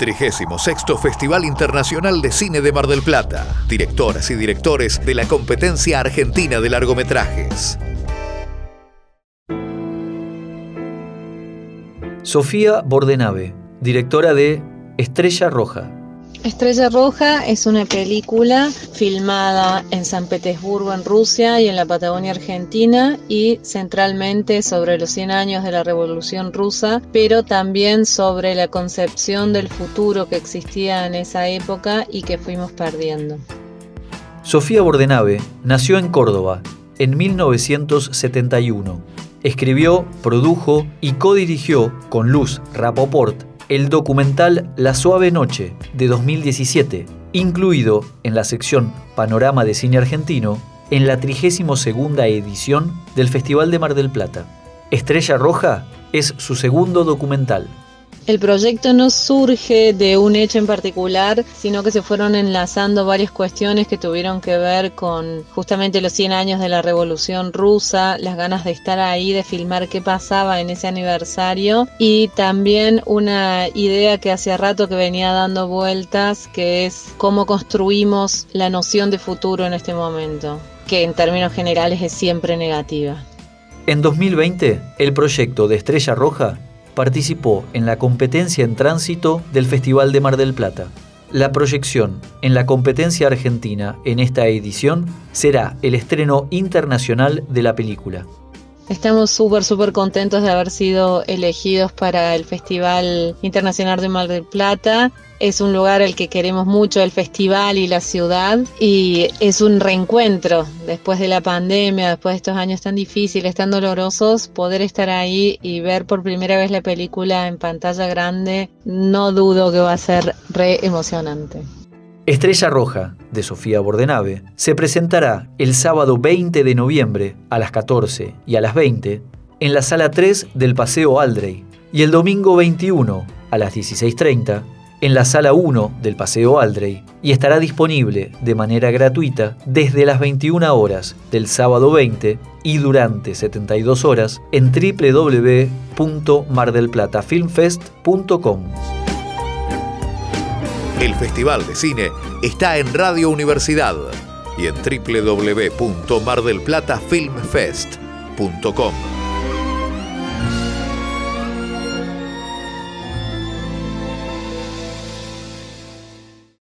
36 Festival Internacional de Cine de Mar del Plata. Directoras y directores de la competencia argentina de largometrajes. Sofía Bordenave, directora de Estrella Roja. Estrella Roja es una película filmada en San Petersburgo, en Rusia y en la Patagonia Argentina y centralmente sobre los 100 años de la Revolución Rusa, pero también sobre la concepción del futuro que existía en esa época y que fuimos perdiendo. Sofía Bordenave nació en Córdoba en 1971. Escribió, produjo y codirigió con Luz Rapoport el documental La Suave Noche de 2017, incluido en la sección Panorama de Cine Argentino en la 32 edición del Festival de Mar del Plata. Estrella Roja es su segundo documental. El proyecto no surge de un hecho en particular, sino que se fueron enlazando varias cuestiones que tuvieron que ver con justamente los 100 años de la Revolución Rusa, las ganas de estar ahí, de filmar qué pasaba en ese aniversario y también una idea que hacía rato que venía dando vueltas, que es cómo construimos la noción de futuro en este momento, que en términos generales es siempre negativa. En 2020, el proyecto de Estrella Roja participó en la competencia en tránsito del Festival de Mar del Plata. La proyección en la competencia argentina en esta edición será el estreno internacional de la película. Estamos súper, súper contentos de haber sido elegidos para el Festival Internacional de Mar del Plata. Es un lugar al que queremos mucho, el festival y la ciudad, y es un reencuentro después de la pandemia, después de estos años tan difíciles, tan dolorosos, poder estar ahí y ver por primera vez la película en pantalla grande, no dudo que va a ser re emocionante. Estrella Roja, de Sofía Bordenave, se presentará el sábado 20 de noviembre a las 14 y a las 20 en la sala 3 del Paseo Aldrey y el domingo 21 a las 16.30 en la sala 1 del Paseo Aldrey y estará disponible de manera gratuita desde las 21 horas del sábado 20 y durante 72 horas en www.mardelplatafilmfest.com. El Festival de Cine está en Radio Universidad y en www.mardelplatafilmfest.com.